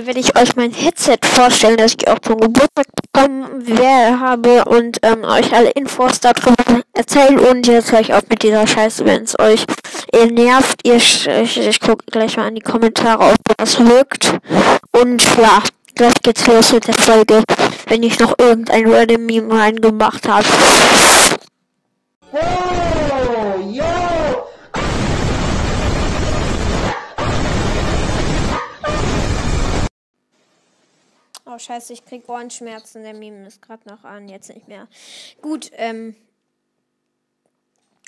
heute werde ich euch mein Headset vorstellen, das ich auch zum Geburtstag bekommen habe und ähm, euch alle Infos darüber erzählen und jetzt höre ich auf mit dieser Scheiße, wenn es euch ihr nervt. Ihr, ich, ich gucke gleich mal in die Kommentare, ob das wirkt. Und ja, gleich geht's los mit der Folge, wenn ich noch irgendein Random Meme reingemacht habe. Scheiße, ich krieg Ohrenschmerzen. Der Meme ist gerade noch an, jetzt nicht mehr. Gut, ähm.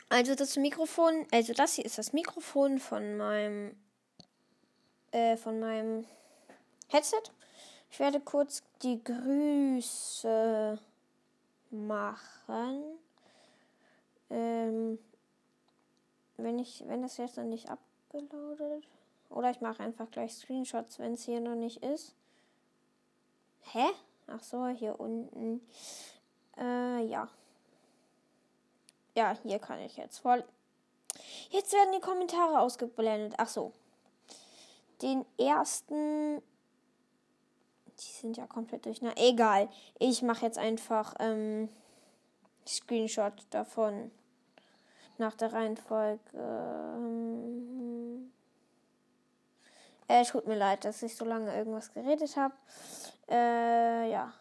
Also das Mikrofon, also das hier ist das Mikrofon von meinem, äh, von meinem Headset. Ich werde kurz die Grüße machen. Ähm, wenn ich, wenn das jetzt noch nicht abgeloadet. Oder ich mache einfach gleich Screenshots, wenn es hier noch nicht ist. Hä? Ach so, hier unten. Äh, ja. Ja, hier kann ich jetzt voll. Jetzt werden die Kommentare ausgeblendet. Ach so. Den ersten. Die sind ja komplett durch. Na, egal. Ich mache jetzt einfach ähm, Screenshot davon. Nach der Reihenfolge. Ähm, äh, tut mir leid, dass ich so lange irgendwas geredet habe. Äh, ja.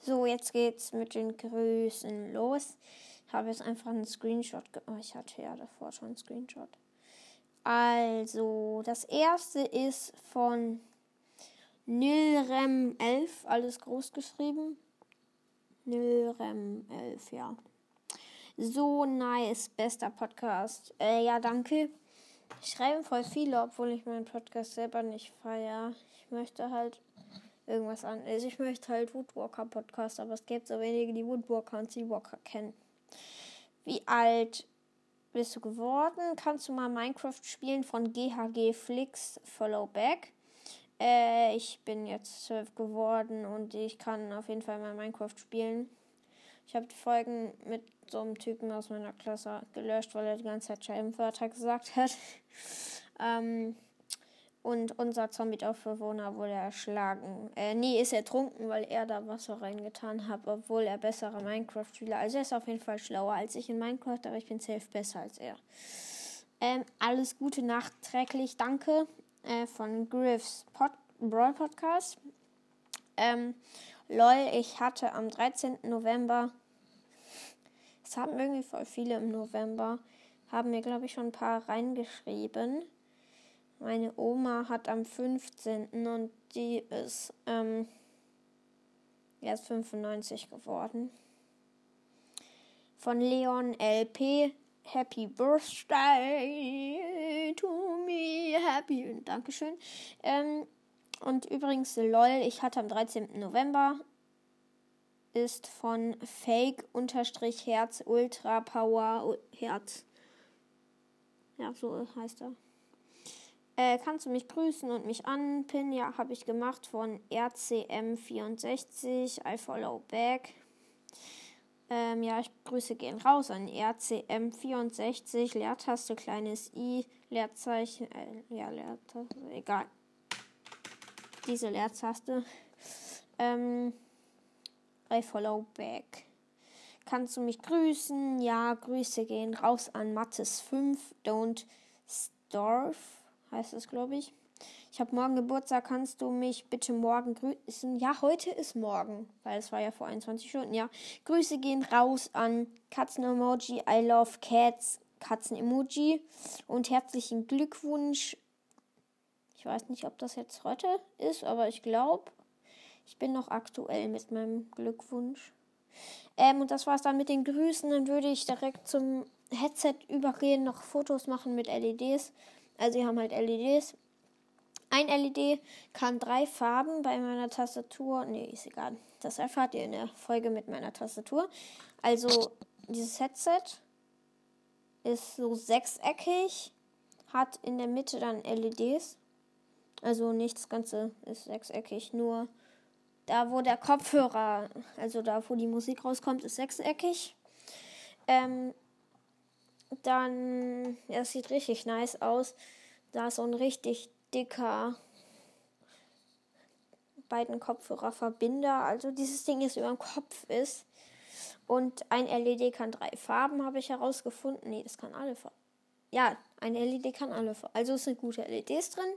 So, jetzt geht's mit den Grüßen los. Ich habe jetzt einfach einen Screenshot. Oh, ich hatte ja davor schon einen Screenshot. Also, das erste ist von Nilrem11, alles groß geschrieben. Nilrem11, ja. So nice, bester Podcast. Äh, ja, danke. Ich schreibe voll viele, obwohl ich meinen Podcast selber nicht feiere. Ich möchte halt irgendwas an. Also ich möchte halt Woodwalker Podcast, aber es gibt so wenige, die Woodwalker und Seawalker kennen. Wie alt bist du geworden? Kannst du mal Minecraft spielen von GHG Flix Follow Back? Äh, ich bin jetzt zwölf geworden und ich kann auf jeden Fall mal Minecraft spielen. Ich habe die Folgen mit so einem Typen aus meiner Klasse gelöscht, weil er die ganze Zeit Scheibenwörter gesagt hat. ähm, und unser Zombie-Dorfbewohner wurde erschlagen. Äh, nee, ist ertrunken, weil er da Wasser reingetan hat, obwohl er bessere Minecraft-Spieler. Also er ist auf jeden Fall schlauer als ich in Minecraft, aber ich bin safe besser als er. Ähm, alles Gute nachträglich, danke. Äh, von Griffs Pod Brawl Podcast. Ähm, lol, ich hatte am 13. November. Es haben irgendwie voll viele im November. Haben mir, glaube ich, schon ein paar reingeschrieben. Meine Oma hat am 15. und die ist ähm, erst 95 geworden. Von Leon LP. Happy Birthday to me. Happy. Dankeschön. Ähm, und übrigens, lol, ich hatte am 13. November ist von Fake-Herz Ultra Power Herz. Ja, so heißt er. Äh, kannst du mich grüßen und mich anpinnen? Ja, habe ich gemacht von RCM64. I follow back. Ähm, ja, ich grüße gehen raus an RCM64. Leertaste, kleines I, Leerzeichen. Äh, ja, Leertaste, egal. Diese Leertaste. Ähm, I follow back. Kannst du mich grüßen? Ja, Grüße gehen raus an Mattes5. Don't starve heißt es, glaube ich. Ich habe morgen Geburtstag, kannst du mich bitte morgen grüßen? Ja, heute ist morgen, weil es war ja vor 21 Stunden, ja. Grüße gehen raus an Katzen-Emoji, I love cats, Katzen-Emoji und herzlichen Glückwunsch. Ich weiß nicht, ob das jetzt heute ist, aber ich glaube, ich bin noch aktuell mit meinem Glückwunsch. Ähm, und das war's dann mit den Grüßen. Dann würde ich direkt zum Headset übergehen, noch Fotos machen mit LEDs. Also sie haben halt LEDs. Ein LED kann drei Farben bei meiner Tastatur. Nee, ist egal. Das erfahrt ihr in der Folge mit meiner Tastatur. Also dieses Headset ist so sechseckig, hat in der Mitte dann LEDs. Also nicht das Ganze ist sechseckig, nur da wo der Kopfhörer, also da wo die Musik rauskommt, ist sechseckig. Ähm, dann, es sieht richtig nice aus. Da ist so ein richtig dicker beiden Kopfhörerverbinder. Also dieses Ding ist über dem Kopf ist. Und ein LED kann drei Farben, habe ich herausgefunden. Nee, das kann alle Farben. Ja, ein LED kann alle Farben. Also es sind gute LEDs drin.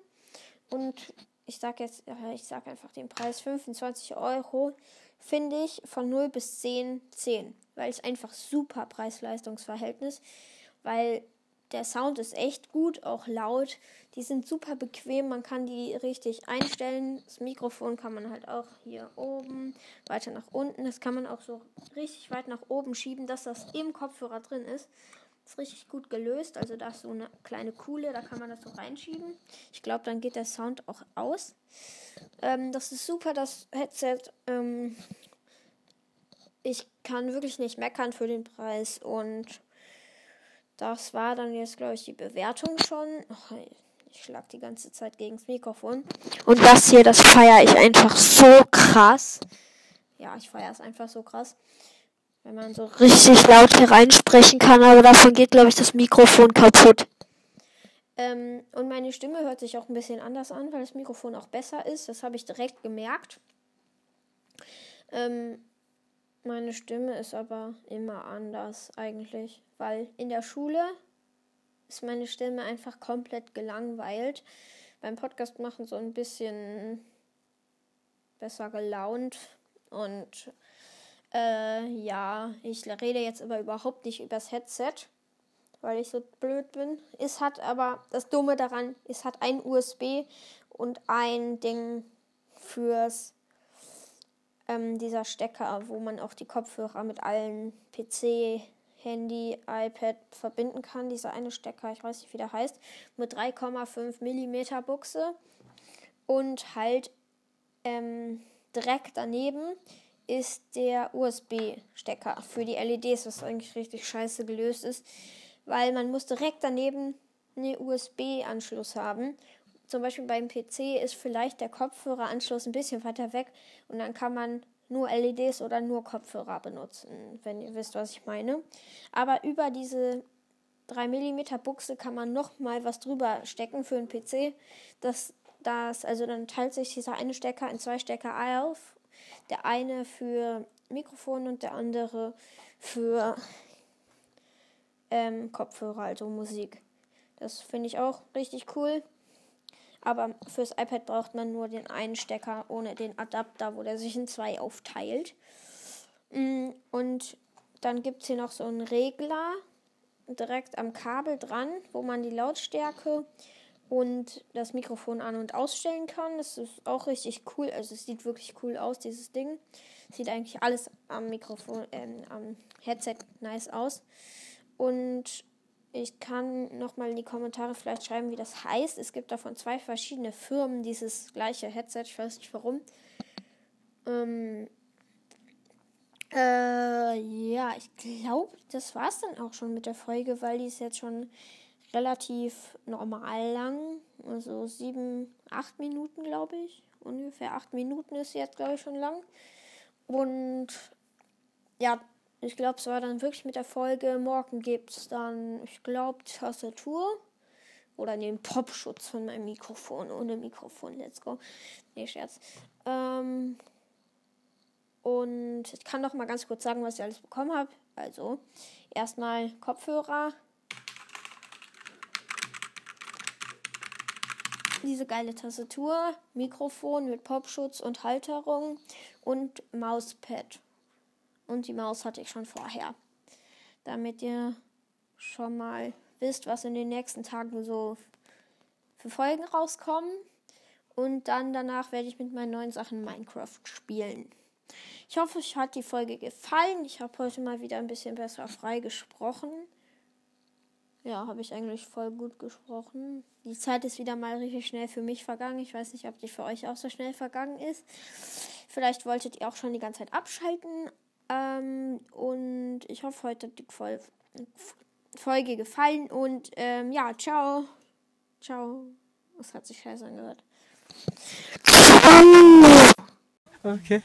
Und ich sage jetzt, ich sage einfach den Preis 25 Euro. Finde ich von 0 bis 10, 10. Weil es einfach super Preis-Leistungs-Verhältnis. Weil der Sound ist echt gut, auch laut. Die sind super bequem, man kann die richtig einstellen. Das Mikrofon kann man halt auch hier oben, weiter nach unten. Das kann man auch so richtig weit nach oben schieben, dass das im Kopfhörer drin ist. Ist richtig gut gelöst. Also da ist so eine kleine Kuhle, da kann man das so reinschieben. Ich glaube, dann geht der Sound auch aus. Ähm, das ist super, das Headset. Ähm, ich kann wirklich nicht meckern für den Preis und das war dann jetzt, glaube ich, die Bewertung schon. Ich schlag die ganze Zeit gegen das Mikrofon. Und das hier, das feiere ich einfach so krass. Ja, ich feiere es einfach so krass. Wenn man so richtig laut hereinsprechen kann, aber davon geht, glaube ich, das Mikrofon kaputt. Ähm, und meine Stimme hört sich auch ein bisschen anders an, weil das Mikrofon auch besser ist. Das habe ich direkt gemerkt. Ähm, meine Stimme ist aber immer anders eigentlich, weil in der Schule ist meine Stimme einfach komplett gelangweilt. Beim Podcast machen so ein bisschen besser gelaunt und äh, ja, ich rede jetzt aber überhaupt nicht übers Headset, weil ich so blöd bin. Es hat aber das Dumme daran, es hat ein USB und ein Ding fürs ähm, dieser Stecker, wo man auch die Kopfhörer mit allen PC, Handy, iPad verbinden kann. Dieser eine Stecker, ich weiß nicht, wie der heißt, mit 3,5 mm Buchse und halt ähm, direkt daneben ist der USB-Stecker für die LEDs, was eigentlich richtig scheiße gelöst ist, weil man muss direkt daneben einen USB-Anschluss haben zum Beispiel beim PC ist vielleicht der Kopfhöreranschluss ein bisschen weiter weg und dann kann man nur LEDs oder nur Kopfhörer benutzen, wenn ihr wisst, was ich meine. Aber über diese 3 mm Buchse kann man noch mal was drüber stecken für einen PC. Das, das, also dann teilt sich dieser eine Stecker in zwei Stecker auf. Der eine für Mikrofon und der andere für ähm, Kopfhörer, also Musik. Das finde ich auch richtig cool. Aber fürs iPad braucht man nur den einen Stecker ohne den Adapter, wo der sich in zwei aufteilt. Mm, und dann gibt es hier noch so einen Regler direkt am Kabel dran, wo man die Lautstärke und das Mikrofon an- und ausstellen kann. Das ist auch richtig cool. Also es sieht wirklich cool aus, dieses Ding. Sieht eigentlich alles am Mikrofon, äh, am Headset nice aus. Und ich kann nochmal in die Kommentare vielleicht schreiben, wie das heißt. Es gibt davon zwei verschiedene Firmen dieses gleiche Headset. Ich weiß nicht warum. Ähm, äh, ja, ich glaube, das war es dann auch schon mit der Folge, weil die ist jetzt schon relativ normal lang. Also sieben, acht Minuten, glaube ich. Ungefähr acht Minuten ist jetzt, glaube ich, schon lang. Und ja, ich glaube, es war dann wirklich mit der Folge. Morgen gibt es dann, ich glaube, Tastatur. Oder den Popschutz von meinem Mikrofon. Ohne Mikrofon, let's go. Nee, Scherz. Ähm, und ich kann noch mal ganz kurz sagen, was ich alles bekommen habe. Also, erstmal Kopfhörer. Diese geile Tastatur, Mikrofon mit Popschutz und Halterung und Mauspad. Und die Maus hatte ich schon vorher. Damit ihr schon mal wisst, was in den nächsten Tagen so für Folgen rauskommen. Und dann danach werde ich mit meinen neuen Sachen Minecraft spielen. Ich hoffe, euch hat die Folge gefallen. Ich habe heute mal wieder ein bisschen besser frei gesprochen. Ja, habe ich eigentlich voll gut gesprochen. Die Zeit ist wieder mal richtig schnell für mich vergangen. Ich weiß nicht, ob die für euch auch so schnell vergangen ist. Vielleicht wolltet ihr auch schon die ganze Zeit abschalten, ähm, und ich hoffe, heute hat die Folge gefallen. Und ähm, ja, ciao. Ciao. Das hat sich scheiße angehört. Okay.